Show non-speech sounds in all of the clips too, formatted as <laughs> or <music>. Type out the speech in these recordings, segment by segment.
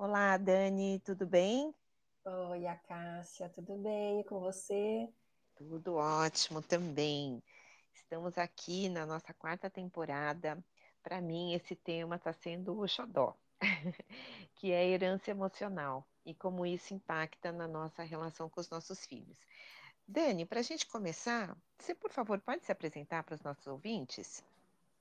Olá, Dani, tudo bem? Oi, a Cássia, tudo bem e com você? Tudo ótimo também. Estamos aqui na nossa quarta temporada. Para mim, esse tema está sendo o xodó, <laughs> que é herança emocional e como isso impacta na nossa relação com os nossos filhos. Dani, para a gente começar, você, por favor, pode se apresentar para os nossos ouvintes?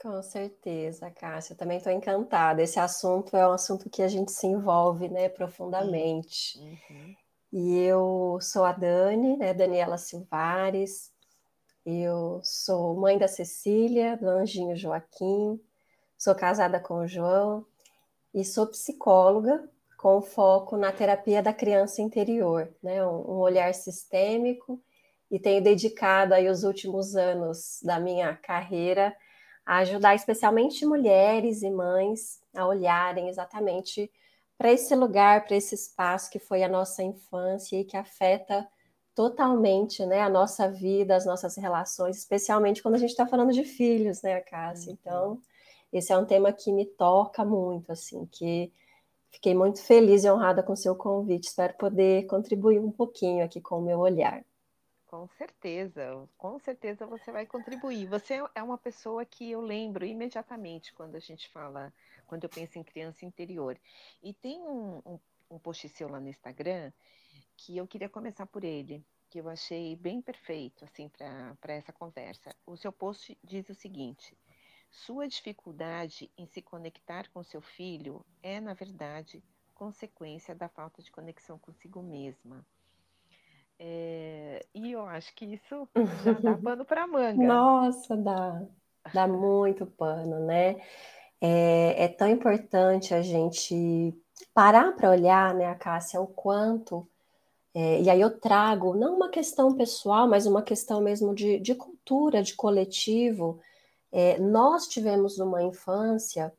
Com certeza, Cássia. Eu também estou encantada. Esse assunto é um assunto que a gente se envolve, né, profundamente. Uhum. E eu sou a Dani, né, Daniela Silvares. Eu sou mãe da Cecília, do Anjinho Joaquim. Sou casada com o João e sou psicóloga com foco na terapia da criança interior, né, um olhar sistêmico. E tenho dedicado aí os últimos anos da minha carreira a ajudar especialmente mulheres e mães a olharem exatamente para esse lugar, para esse espaço que foi a nossa infância e que afeta totalmente né, a nossa vida, as nossas relações, especialmente quando a gente está falando de filhos, né, Cássia? Uhum. Então, esse é um tema que me toca muito, assim, que fiquei muito feliz e honrada com o seu convite. Espero poder contribuir um pouquinho aqui com o meu olhar. Com certeza, com certeza você vai contribuir. Você é uma pessoa que eu lembro imediatamente quando a gente fala, quando eu penso em criança interior. E tem um, um, um post seu lá no Instagram que eu queria começar por ele, que eu achei bem perfeito assim para essa conversa. O seu post diz o seguinte: sua dificuldade em se conectar com seu filho é, na verdade, consequência da falta de conexão consigo mesma. É, e eu acho que isso já dá <laughs> pano para manga. Nossa, dá, dá muito pano, né? É, é tão importante a gente parar para olhar, né, a Cássia, o quanto. É, e aí eu trago não uma questão pessoal, mas uma questão mesmo de, de cultura, de coletivo. É, nós tivemos uma infância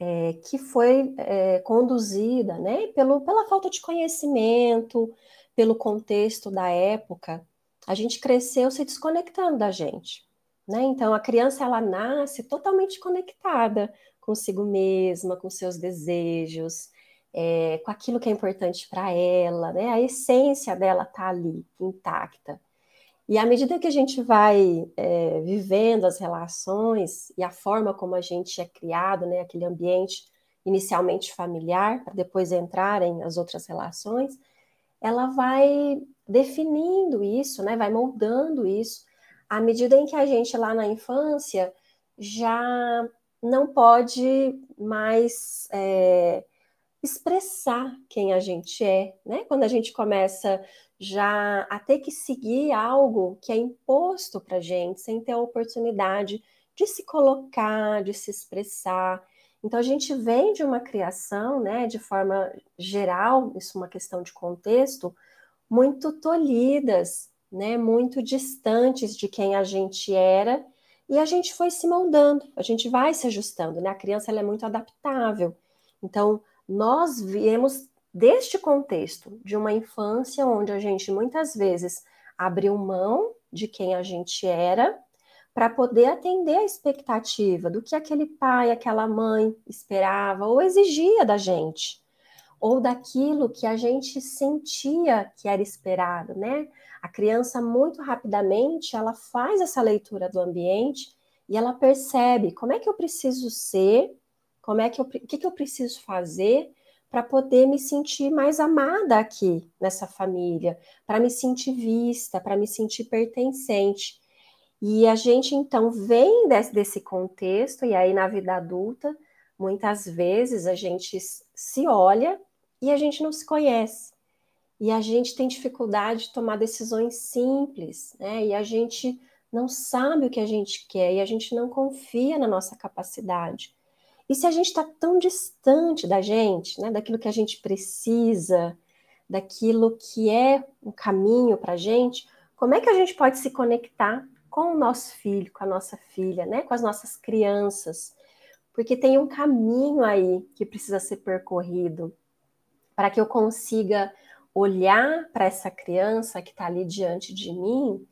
é, que foi é, conduzida né, pelo, pela falta de conhecimento, pelo contexto da época, a gente cresceu se desconectando da gente. Né? Então, a criança ela nasce totalmente conectada consigo mesma, com seus desejos, é, com aquilo que é importante para ela, né? A essência dela está ali, intacta. E à medida que a gente vai é, vivendo as relações e a forma como a gente é criado, né? Aquele ambiente inicialmente familiar, para depois entrarem as outras relações, ela vai definindo isso, né? Vai moldando isso à medida em que a gente lá na infância já não pode mais é, expressar quem a gente é, né? Quando a gente começa já a ter que seguir algo que é imposto para gente, sem ter a oportunidade de se colocar, de se expressar. Então a gente vem de uma criação, né, de forma geral, isso é uma questão de contexto, muito tolhidas, né, muito distantes de quem a gente era, e a gente foi se moldando, a gente vai se ajustando, né? A criança ela é muito adaptável. Então, nós viemos deste contexto de uma infância onde a gente muitas vezes abriu mão de quem a gente era para poder atender a expectativa do que aquele pai, aquela mãe esperava ou exigia da gente, ou daquilo que a gente sentia que era esperado, né? A criança muito rapidamente ela faz essa leitura do ambiente e ela percebe como é que eu preciso ser, como é que eu, o que, que eu preciso fazer para poder me sentir mais amada aqui nessa família, para me sentir vista, para me sentir pertencente. E a gente então vem desse, desse contexto, e aí na vida adulta, muitas vezes a gente se olha e a gente não se conhece. E a gente tem dificuldade de tomar decisões simples, né? E a gente não sabe o que a gente quer e a gente não confia na nossa capacidade. E se a gente está tão distante da gente, né, daquilo que a gente precisa, daquilo que é um caminho para a gente, como é que a gente pode se conectar com o nosso filho, com a nossa filha, né, com as nossas crianças, porque tem um caminho aí que precisa ser percorrido para que eu consiga olhar para essa criança que está ali diante de mim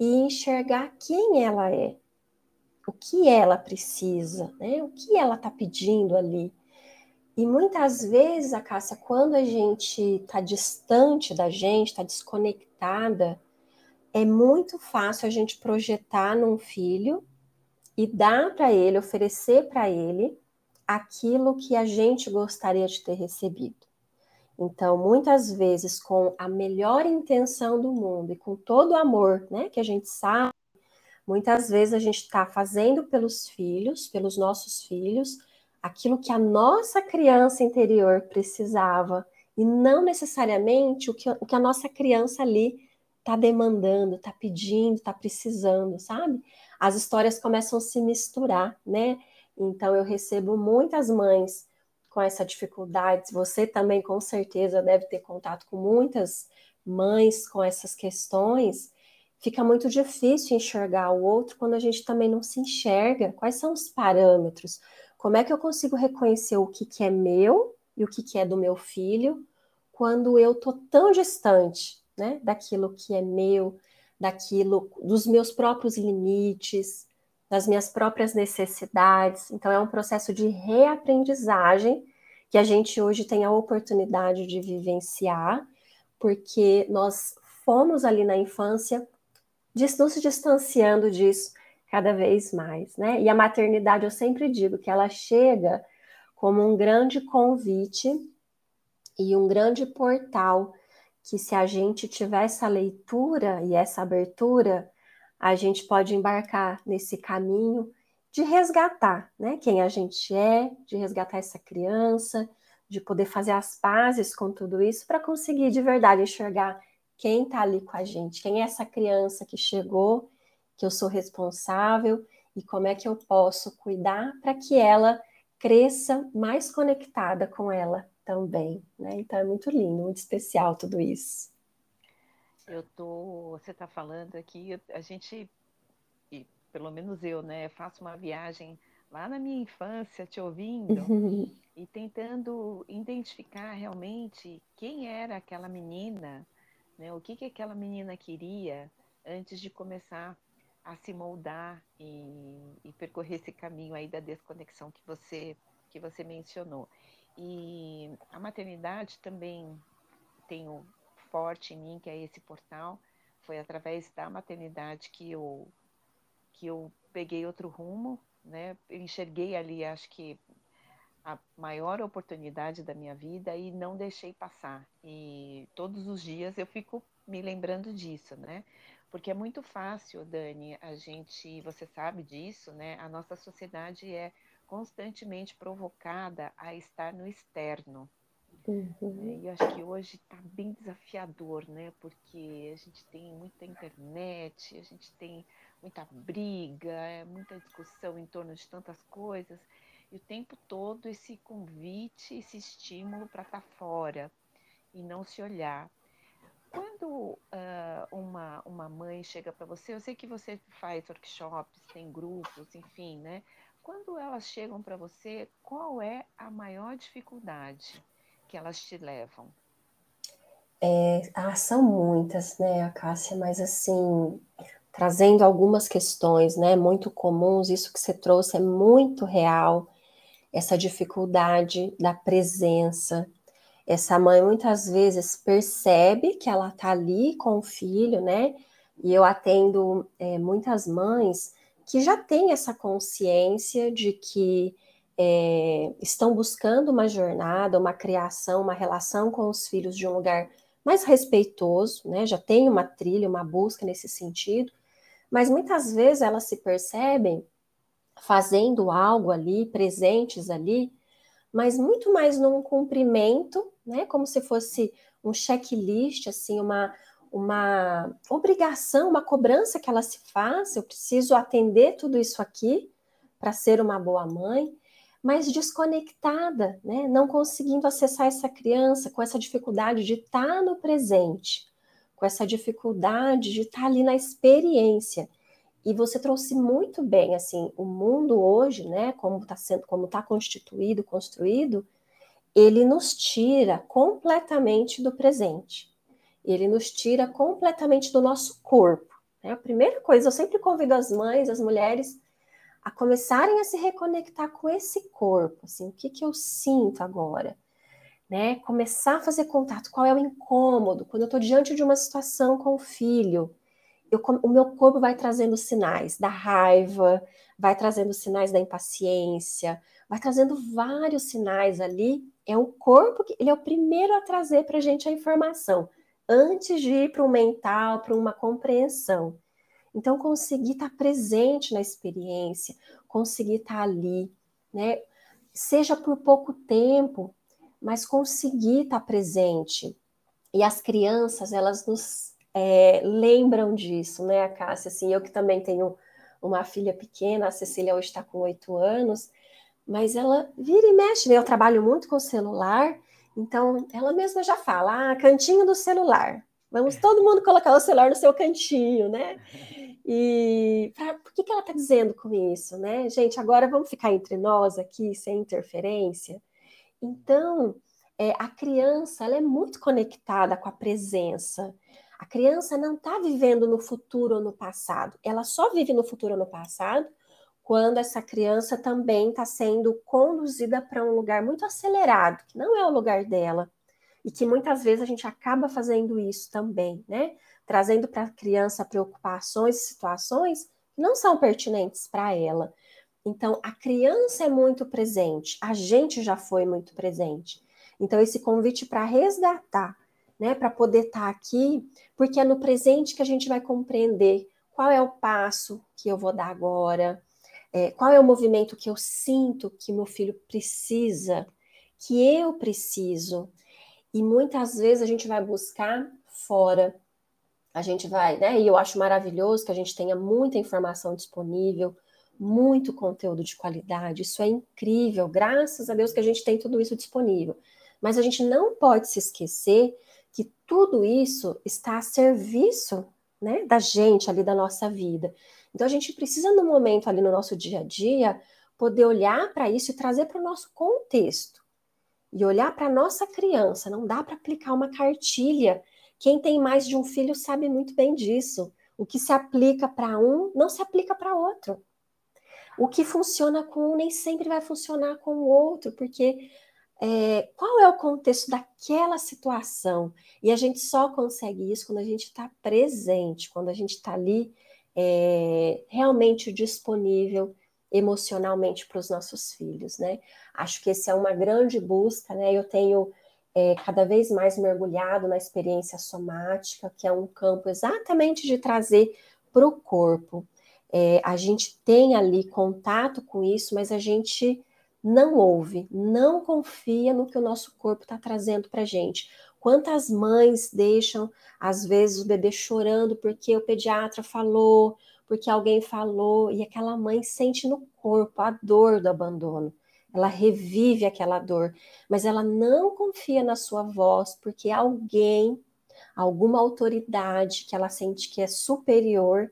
e enxergar quem ela é, o que ela precisa, né? o que ela está pedindo ali. E muitas vezes, a Cássia, quando a gente está distante da gente, está desconectada, é muito fácil a gente projetar num filho e dar para ele, oferecer para ele aquilo que a gente gostaria de ter recebido. Então, muitas vezes, com a melhor intenção do mundo e com todo o amor né, que a gente sabe, muitas vezes a gente está fazendo pelos filhos, pelos nossos filhos, aquilo que a nossa criança interior precisava e não necessariamente o que, o que a nossa criança ali está demandando, está pedindo, está precisando, sabe? As histórias começam a se misturar, né? Então eu recebo muitas mães com essa dificuldade. Você também com certeza deve ter contato com muitas mães com essas questões. Fica muito difícil enxergar o outro quando a gente também não se enxerga. Quais são os parâmetros? Como é que eu consigo reconhecer o que, que é meu e o que, que é do meu filho quando eu tô tão distante né, daquilo que é meu, daquilo, dos meus próprios limites, das minhas próprias necessidades. Então, é um processo de reaprendizagem que a gente hoje tem a oportunidade de vivenciar, porque nós fomos ali na infância nos distanciando disso cada vez mais, né? E a maternidade, eu sempre digo que ela chega como um grande convite e um grande portal que se a gente tiver essa leitura e essa abertura, a gente pode embarcar nesse caminho de resgatar, né, quem a gente é, de resgatar essa criança, de poder fazer as pazes com tudo isso para conseguir de verdade enxergar quem está ali com a gente, quem é essa criança que chegou, que eu sou responsável e como é que eu posso cuidar para que ela cresça mais conectada com ela também, né? Então é muito lindo, muito especial tudo isso. Eu tô, você está falando aqui, a gente, e pelo menos eu, né, faço uma viagem lá na minha infância, te ouvindo <laughs> e tentando identificar realmente quem era aquela menina, né, o que que aquela menina queria antes de começar a se moldar e, e percorrer esse caminho aí da desconexão que você que você mencionou. E a maternidade também tem o forte em mim, que é esse portal. Foi através da maternidade que eu que eu peguei outro rumo, né? Eu enxerguei ali, acho que a maior oportunidade da minha vida e não deixei passar. E todos os dias eu fico me lembrando disso, né? Porque é muito fácil, Dani, a gente, você sabe disso, né? A nossa sociedade é constantemente provocada a estar no externo. Uhum. E eu acho que hoje está bem desafiador, né? Porque a gente tem muita internet, a gente tem muita briga, é muita discussão em torno de tantas coisas, e o tempo todo esse convite, esse estímulo para estar tá fora e não se olhar. Quando uh, uma, uma mãe chega para você, eu sei que você faz workshops, tem grupos, enfim, né? quando elas chegam para você, qual é a maior dificuldade que elas te levam? É, ah, são muitas, né, Cássia, mas assim, trazendo algumas questões, né, muito comuns, isso que você trouxe é muito real, essa dificuldade da presença. Essa mãe muitas vezes percebe que ela tá ali com o filho, né, e eu atendo é, muitas mães que já têm essa consciência de que é, estão buscando uma jornada, uma criação, uma relação com os filhos de um lugar mais respeitoso, né? Já tem uma trilha, uma busca nesse sentido, mas muitas vezes elas se percebem fazendo algo ali, presentes ali, mas muito mais num cumprimento, né? Como se fosse um checklist, assim, uma, uma obrigação, uma cobrança que ela se faz, eu preciso atender tudo isso aqui para ser uma boa mãe, mas desconectada, né? não conseguindo acessar essa criança com essa dificuldade de estar tá no presente, com essa dificuldade de estar tá ali na experiência. E você trouxe muito bem, assim, o mundo hoje, né, como está sendo, como está constituído, construído, ele nos tira completamente do presente ele nos tira completamente do nosso corpo. Né? A primeira coisa, eu sempre convido as mães, as mulheres, a começarem a se reconectar com esse corpo, assim, o que, que eu sinto agora? Né? Começar a fazer contato, qual é o incômodo? Quando eu estou diante de uma situação com o filho, eu, o meu corpo vai trazendo sinais da raiva, vai trazendo sinais da impaciência, vai trazendo vários sinais ali. É o corpo que ele é o primeiro a trazer para a gente a informação, antes de ir para o mental, para uma compreensão. Então, conseguir estar tá presente na experiência, conseguir estar tá ali, né? Seja por pouco tempo, mas conseguir estar tá presente. E as crianças, elas nos é, lembram disso, né, Cássia? Assim, eu que também tenho uma filha pequena, a Cecília hoje está com oito anos, mas ela vira e mexe, né? Eu trabalho muito com celular, então ela mesma já fala, ah, cantinho do celular. Vamos todo mundo colocar o celular no seu cantinho, né? E pra, por que, que ela está dizendo com isso, né? Gente, agora vamos ficar entre nós aqui, sem interferência. Então, é, a criança ela é muito conectada com a presença. A criança não está vivendo no futuro ou no passado. Ela só vive no futuro ou no passado quando essa criança também está sendo conduzida para um lugar muito acelerado, que não é o lugar dela. E que muitas vezes a gente acaba fazendo isso também, né? Trazendo para a criança preocupações e situações que não são pertinentes para ela. Então, a criança é muito presente, a gente já foi muito presente. Então, esse convite para resgatar né, para poder estar tá aqui, porque é no presente que a gente vai compreender qual é o passo que eu vou dar agora, é, qual é o movimento que eu sinto que meu filho precisa, que eu preciso. E muitas vezes a gente vai buscar fora. A gente vai, né? E eu acho maravilhoso que a gente tenha muita informação disponível, muito conteúdo de qualidade. Isso é incrível. Graças a Deus que a gente tem tudo isso disponível. Mas a gente não pode se esquecer que tudo isso está a serviço né, da gente ali, da nossa vida. Então a gente precisa, no momento ali no nosso dia a dia, poder olhar para isso e trazer para o nosso contexto. E olhar para a nossa criança. Não dá para aplicar uma cartilha. Quem tem mais de um filho sabe muito bem disso. O que se aplica para um não se aplica para outro. O que funciona com um nem sempre vai funcionar com o outro, porque é, qual é o contexto daquela situação. E a gente só consegue isso quando a gente está presente, quando a gente está ali é, realmente disponível emocionalmente para os nossos filhos, né? Acho que essa é uma grande busca, né? Eu tenho é, cada vez mais mergulhado na experiência somática, que é um campo exatamente de trazer para o corpo. É, a gente tem ali contato com isso, mas a gente não ouve, não confia no que o nosso corpo está trazendo para gente. Quantas mães deixam, às vezes, o bebê chorando porque o pediatra falou, porque alguém falou, e aquela mãe sente no corpo a dor do abandono. Ela revive aquela dor, mas ela não confia na sua voz, porque alguém, alguma autoridade que ela sente que é superior,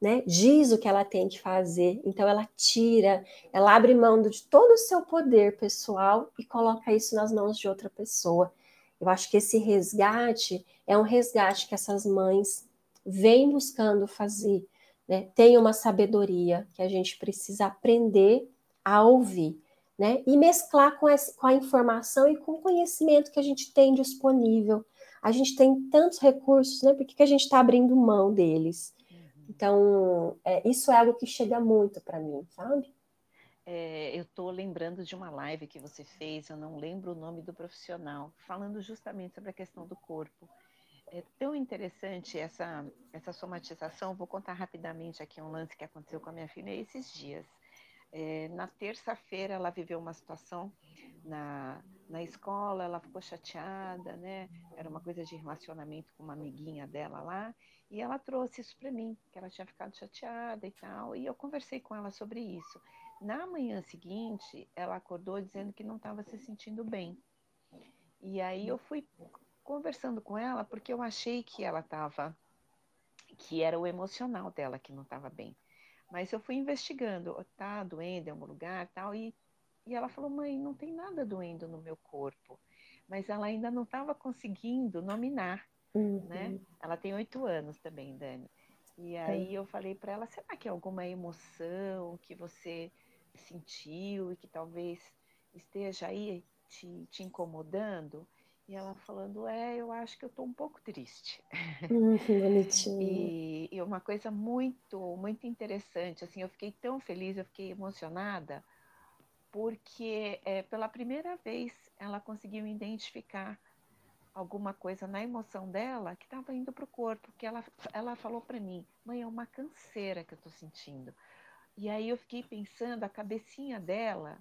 né, diz o que ela tem que fazer, então ela tira, ela abre mão de todo o seu poder pessoal e coloca isso nas mãos de outra pessoa. Eu acho que esse resgate é um resgate que essas mães vêm buscando fazer, né? Tem uma sabedoria que a gente precisa aprender a ouvir, né? E mesclar com, essa, com a informação e com o conhecimento que a gente tem disponível. A gente tem tantos recursos, né? Por que, que a gente está abrindo mão deles? Então, é, isso é algo que chega muito para mim, sabe? É, eu estou lembrando de uma live que você fez, eu não lembro o nome do profissional, falando justamente sobre a questão do corpo. É tão interessante essa, essa somatização. Vou contar rapidamente aqui um lance que aconteceu com a minha filha esses dias. É, na terça-feira, ela viveu uma situação na, na escola, ela ficou chateada, né? Era uma coisa de relacionamento com uma amiguinha dela lá. E ela trouxe isso para mim, que ela tinha ficado chateada e tal. E eu conversei com ela sobre isso. Na manhã seguinte, ela acordou dizendo que não estava se sentindo bem. E aí eu fui conversando com ela porque eu achei que ela estava, que era o emocional dela que não estava bem. Mas eu fui investigando, tá doendo em algum lugar, tal, e, e ela falou, mãe, não tem nada doendo no meu corpo. Mas ela ainda não estava conseguindo nominar né? Uhum. Ela tem oito anos também, Dani. E aí eu falei para ela, será que é alguma emoção que você sentiu e que talvez esteja aí te, te incomodando? E ela falando, é, eu acho que eu estou um pouco triste. Hum, <laughs> bonitinho. E, e uma coisa muito, muito interessante, assim, eu fiquei tão feliz, eu fiquei emocionada, porque é, pela primeira vez ela conseguiu identificar alguma coisa na emoção dela que estava indo para o corpo, que ela, ela falou para mim, mãe, é uma canseira que eu estou sentindo. E aí eu fiquei pensando, a cabecinha dela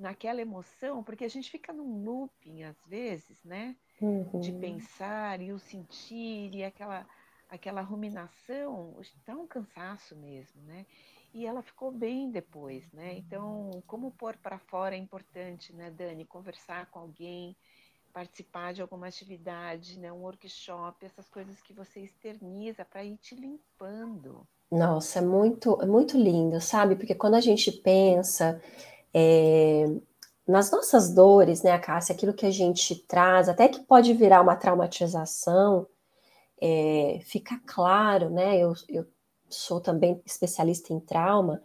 naquela emoção, porque a gente fica num looping às vezes, né? Uhum. De pensar e o sentir e aquela aquela ruminação, dá um cansaço mesmo, né? E ela ficou bem depois, né? Então, como pôr para fora é importante, né, Dani? Conversar com alguém, participar de alguma atividade, né, um workshop, essas coisas que você externiza para ir te limpando. Nossa, é muito, é muito lindo, sabe? Porque quando a gente pensa é, nas nossas dores, né, Cássia, aquilo que a gente traz, até que pode virar uma traumatização, é, fica claro, né? Eu, eu sou também especialista em trauma.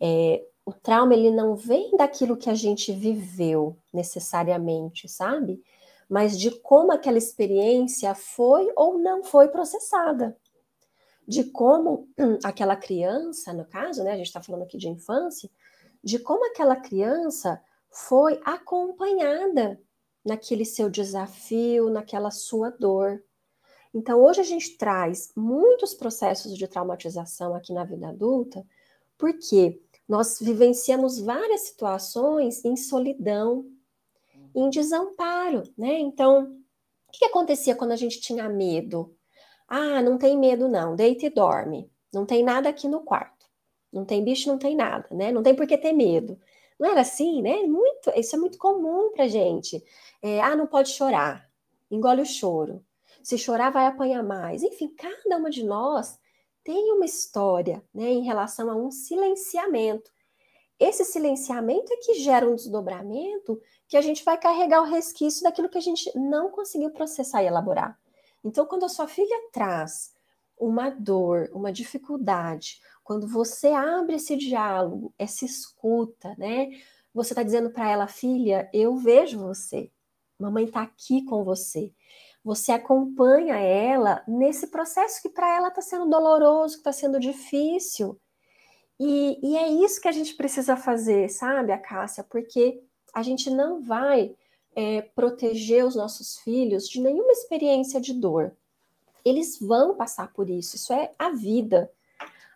É, o trauma ele não vem daquilo que a gente viveu necessariamente, sabe? Mas de como aquela experiência foi ou não foi processada. De como aquela criança, no caso, né? A gente está falando aqui de infância, de como aquela criança foi acompanhada naquele seu desafio, naquela sua dor. Então, hoje a gente traz muitos processos de traumatização aqui na vida adulta, porque nós vivenciamos várias situações em solidão, em desamparo, né? Então, o que acontecia quando a gente tinha medo? Ah, não tem medo não, deita e dorme. Não tem nada aqui no quarto. Não tem bicho, não tem nada, né? Não tem por que ter medo. Não era assim, né? Muito, isso é muito comum pra gente. É, ah, não pode chorar. Engole o choro. Se chorar, vai apanhar mais. Enfim, cada uma de nós tem uma história, né, em relação a um silenciamento. Esse silenciamento é que gera um desdobramento que a gente vai carregar o resquício daquilo que a gente não conseguiu processar e elaborar. Então, quando a sua filha traz uma dor, uma dificuldade, quando você abre esse diálogo, essa escuta, né? Você está dizendo para ela, filha, eu vejo você, mamãe está aqui com você. Você acompanha ela nesse processo que para ela está sendo doloroso, que está sendo difícil. E, e, é isso que a gente precisa fazer, sabe, Cássia? Porque a gente não vai é, proteger os nossos filhos de nenhuma experiência de dor. Eles vão passar por isso, isso é a vida.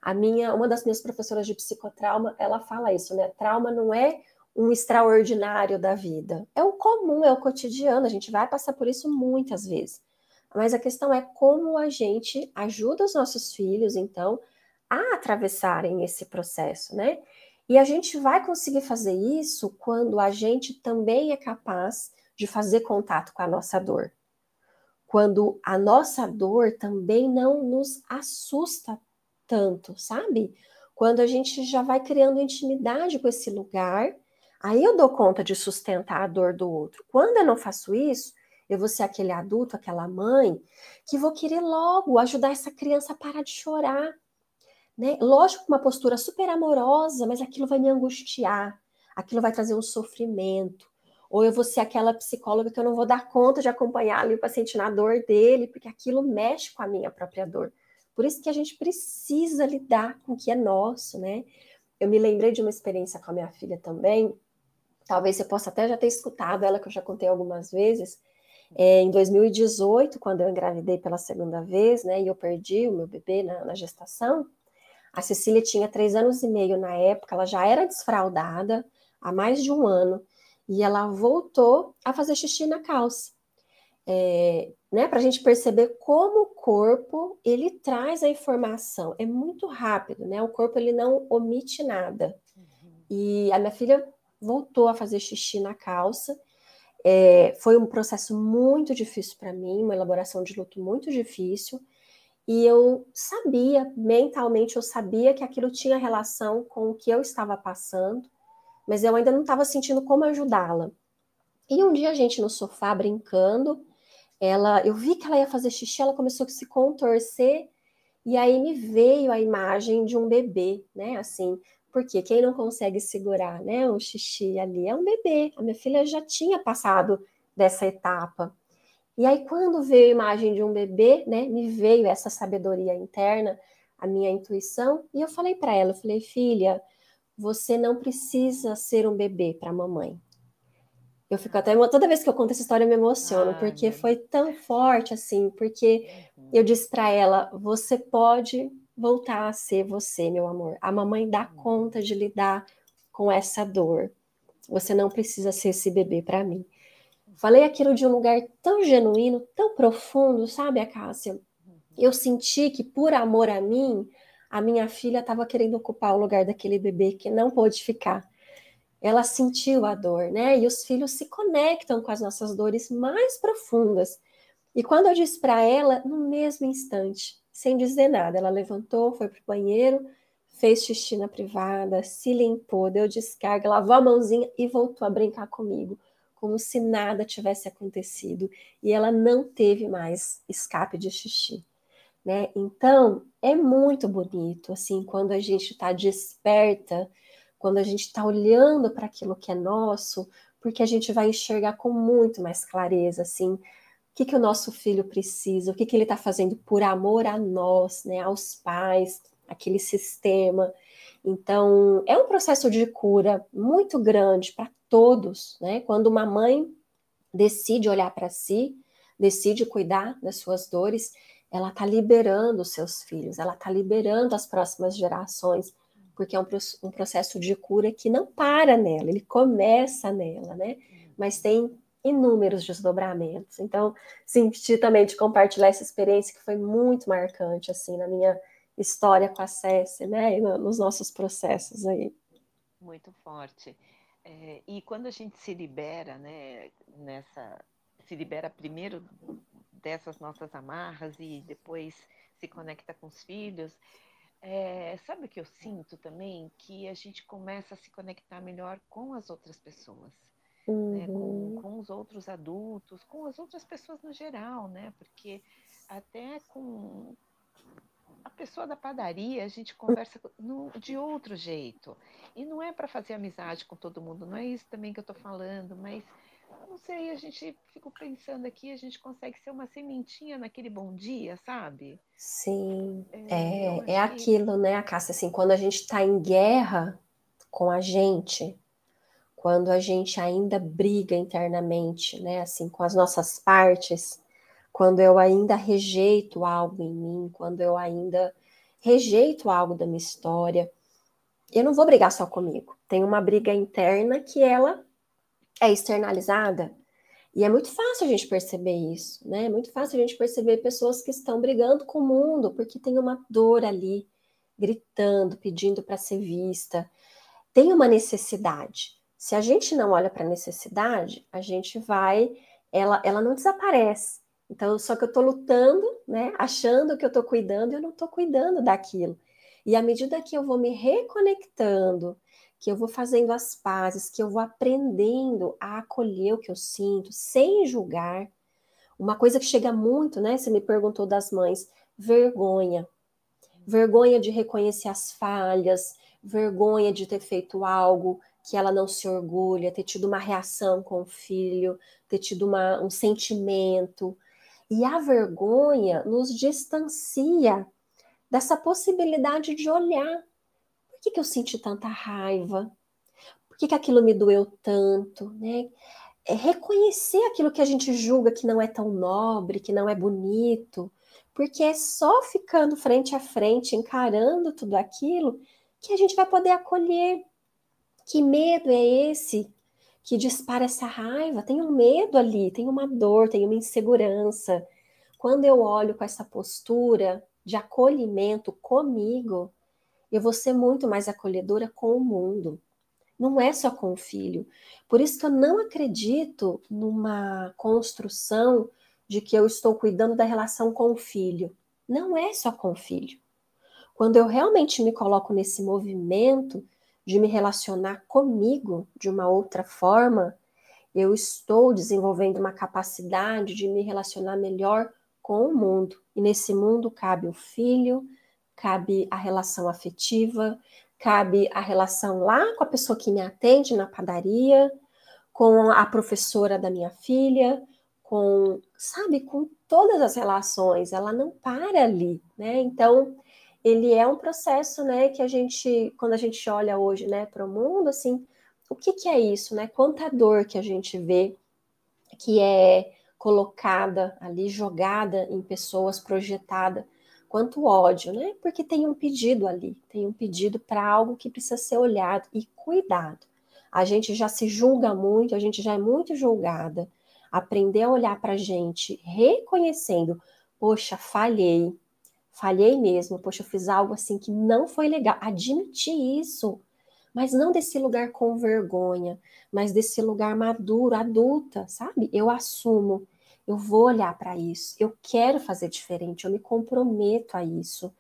A minha, uma das minhas professoras de psicotrauma, ela fala isso, né? Trauma não é um extraordinário da vida. É o comum, é o cotidiano, a gente vai passar por isso muitas vezes. Mas a questão é como a gente ajuda os nossos filhos, então, a atravessarem esse processo, né? E a gente vai conseguir fazer isso quando a gente também é capaz de fazer contato com a nossa dor. Quando a nossa dor também não nos assusta tanto, sabe? Quando a gente já vai criando intimidade com esse lugar, aí eu dou conta de sustentar a dor do outro. Quando eu não faço isso, eu vou ser aquele adulto, aquela mãe, que vou querer logo ajudar essa criança a parar de chorar. Né? Lógico, uma postura super amorosa, mas aquilo vai me angustiar, aquilo vai trazer um sofrimento. Ou eu vou ser aquela psicóloga que eu não vou dar conta de acompanhar ali o paciente na dor dele, porque aquilo mexe com a minha própria dor. Por isso que a gente precisa lidar com o que é nosso, né? Eu me lembrei de uma experiência com a minha filha também. Talvez você possa até já ter escutado ela, que eu já contei algumas vezes. É, em 2018, quando eu engravidei pela segunda vez, né, e eu perdi o meu bebê na, na gestação, a Cecília tinha três anos e meio na época, ela já era desfraldada há mais de um ano, e ela voltou a fazer xixi na calça. É, né, para a gente perceber como o corpo ele traz a informação. É muito rápido, né? O corpo ele não omite nada. Uhum. E a minha filha voltou a fazer xixi na calça. É, foi um processo muito difícil para mim, uma elaboração de luto muito difícil. E eu sabia, mentalmente, eu sabia que aquilo tinha relação com o que eu estava passando, mas eu ainda não estava sentindo como ajudá-la. E um dia a gente no sofá brincando, ela, eu vi que ela ia fazer xixi, ela começou a se contorcer E aí me veio a imagem de um bebê, né? Assim, porque quem não consegue segurar, né, o xixi ali é um bebê. A minha filha já tinha passado dessa etapa. E aí quando veio a imagem de um bebê, né, me veio essa sabedoria interna, a minha intuição, e eu falei para ela, eu falei: "Filha, você não precisa ser um bebê para mamãe. Eu fico até toda vez que eu conto essa história eu me emociono, ah, porque foi tão forte assim, porque uhum. eu disse para ela, você pode voltar a ser você, meu amor. A mamãe dá uhum. conta de lidar com essa dor. Você não precisa ser esse bebê para mim. Falei aquilo de um lugar tão genuíno, tão profundo, sabe, Acácia? Uhum. Eu senti que por amor a mim, a minha filha estava querendo ocupar o lugar daquele bebê que não pôde ficar. Ela sentiu a dor, né? E os filhos se conectam com as nossas dores mais profundas. E quando eu disse para ela, no mesmo instante, sem dizer nada. Ela levantou, foi para o banheiro, fez xixi na privada, se limpou, deu descarga, lavou a mãozinha e voltou a brincar comigo, como se nada tivesse acontecido. E ela não teve mais escape de xixi. Né? Então, é muito bonito, assim, quando a gente está desperta, quando a gente está olhando para aquilo que é nosso, porque a gente vai enxergar com muito mais clareza, assim, o que, que o nosso filho precisa, o que, que ele está fazendo por amor a nós, né, aos pais, aquele sistema. Então, é um processo de cura muito grande para todos, né? Quando uma mãe decide olhar para si, decide cuidar das suas dores, ela está liberando os seus filhos, ela está liberando as próximas gerações, porque é um, um processo de cura que não para nela, ele começa nela, né? Mas tem inúmeros desdobramentos. Então, senti também de compartilhar essa experiência que foi muito marcante, assim, na minha história com a Cécia, né, e nos nossos processos aí. Muito forte. É, e quando a gente se libera, né, nessa, se libera primeiro dessas nossas amarras e depois se conecta com os filhos, é, sabe o que eu sinto também? Que a gente começa a se conectar melhor com as outras pessoas uhum. né, com, uhum. com os outros adultos, com as outras pessoas no geral, né? Porque até com a pessoa da padaria a gente conversa no, de outro jeito. E não é para fazer amizade com todo mundo, não é isso também que eu estou falando, mas não sei, a gente fica pensando aqui, a gente consegue ser uma sementinha naquele bom dia, sabe? Sim, é, é, é aquilo, né, Cássia, assim, quando a gente está em guerra com a gente, quando a gente ainda briga internamente, né, assim, com as nossas partes, quando eu ainda rejeito algo em mim, quando eu ainda rejeito algo da minha história, eu não vou brigar só comigo. Tem uma briga interna que ela é externalizada. E é muito fácil a gente perceber isso, né? É muito fácil a gente perceber pessoas que estão brigando com o mundo porque tem uma dor ali, gritando, pedindo para ser vista. Tem uma necessidade. Se a gente não olha para a necessidade, a gente vai, ela, ela não desaparece. Então, só que eu estou lutando, né, achando que eu estou cuidando eu não estou cuidando daquilo. E à medida que eu vou me reconectando, que eu vou fazendo as pazes, que eu vou aprendendo a acolher o que eu sinto, sem julgar. Uma coisa que chega muito, né? Você me perguntou das mães, vergonha. Vergonha de reconhecer as falhas, vergonha de ter feito algo que ela não se orgulha, ter tido uma reação com o filho, ter tido uma, um sentimento. E a vergonha nos distancia dessa possibilidade de olhar. Que, que eu senti tanta raiva? Por que, que aquilo me doeu tanto? Né? É reconhecer aquilo que a gente julga que não é tão nobre, que não é bonito, porque é só ficando frente a frente, encarando tudo aquilo, que a gente vai poder acolher que medo é esse que dispara essa raiva? Tem um medo ali, tem uma dor, tem uma insegurança. Quando eu olho com essa postura de acolhimento comigo, eu vou ser muito mais acolhedora com o mundo. Não é só com o filho. Por isso que eu não acredito numa construção de que eu estou cuidando da relação com o filho. Não é só com o filho. Quando eu realmente me coloco nesse movimento de me relacionar comigo de uma outra forma, eu estou desenvolvendo uma capacidade de me relacionar melhor com o mundo. E nesse mundo cabe o filho, cabe a relação afetiva, cabe a relação lá com a pessoa que me atende na padaria, com a professora da minha filha, com, sabe, com todas as relações, ela não para ali, né? Então, ele é um processo, né, que a gente, quando a gente olha hoje, né, para o mundo, assim, o que, que é isso, né? Quanta dor que a gente vê que é colocada ali, jogada em pessoas, projetada, quanto ódio, né? Porque tem um pedido ali, tem um pedido para algo que precisa ser olhado e cuidado. A gente já se julga muito, a gente já é muito julgada. Aprender a olhar para a gente, reconhecendo, poxa, falhei, falhei mesmo, poxa, eu fiz algo assim que não foi legal. Admitir isso, mas não desse lugar com vergonha, mas desse lugar maduro, adulta, sabe? Eu assumo, eu vou olhar para isso, eu quero fazer diferente, eu me comprometo a isso.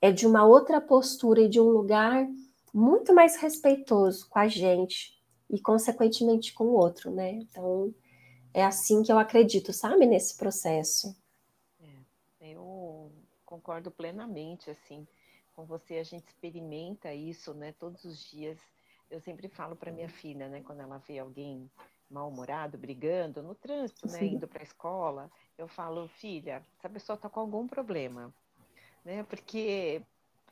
É de uma outra postura e de um lugar muito mais respeitoso com a gente e, consequentemente, com o outro, né? Então, é assim que eu acredito, sabe, nesse processo. É, eu concordo plenamente, assim com você, a gente experimenta isso, né, todos os dias. Eu sempre falo para minha filha, né, quando ela vê alguém mal-humorado, brigando no trânsito, né, indo para a escola, eu falo, filha, essa pessoa está com algum problema, né? Porque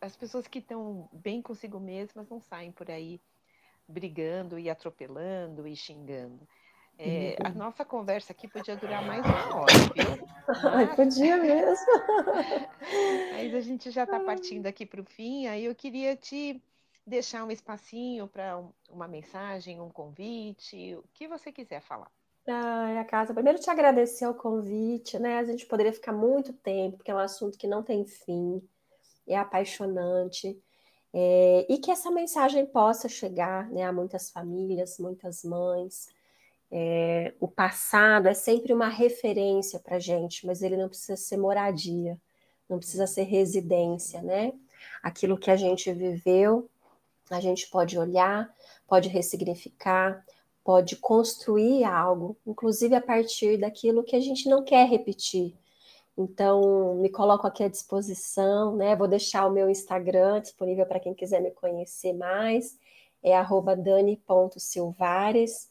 as pessoas que estão bem consigo mesmas não saem por aí brigando e atropelando e xingando. É, a nossa conversa aqui podia durar mais uma hora, viu? Mas... podia mesmo. <laughs> Mas a gente já está partindo aqui para o fim, aí eu queria te deixar um espacinho para uma mensagem, um convite, o que você quiser falar. Ai, a casa. Primeiro te agradecer o convite, né? A gente poderia ficar muito tempo, porque é um assunto que não tem fim, é apaixonante. É, e que essa mensagem possa chegar né, a muitas famílias, muitas mães, é, o passado é sempre uma referência para a gente, mas ele não precisa ser moradia, não precisa ser residência, né? Aquilo que a gente viveu, a gente pode olhar, pode ressignificar, pode construir algo, inclusive a partir daquilo que a gente não quer repetir. Então, me coloco aqui à disposição, né? Vou deixar o meu Instagram disponível para quem quiser me conhecer mais, é dani.silvares.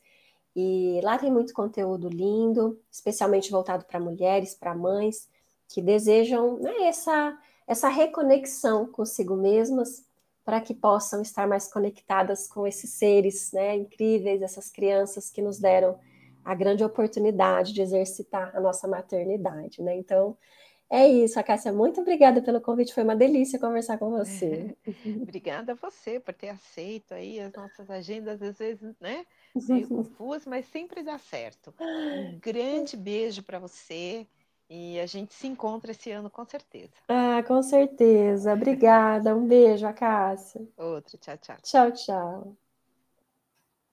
E lá tem muito conteúdo lindo, especialmente voltado para mulheres, para mães que desejam né, essa, essa reconexão consigo mesmas para que possam estar mais conectadas com esses seres né, incríveis, essas crianças que nos deram a grande oportunidade de exercitar a nossa maternidade. Né? Então, é isso, a Cássia, muito obrigada pelo convite, foi uma delícia conversar com você. <laughs> obrigada a você por ter aceito aí as nossas agendas, às vezes, né? <laughs> meio confuso, mas sempre dá certo. Um grande beijo para você e a gente se encontra esse ano com certeza. Ah, com certeza. Obrigada. Um beijo, a Cássia. Outro. Tchau, tchau. Tchau, tchau.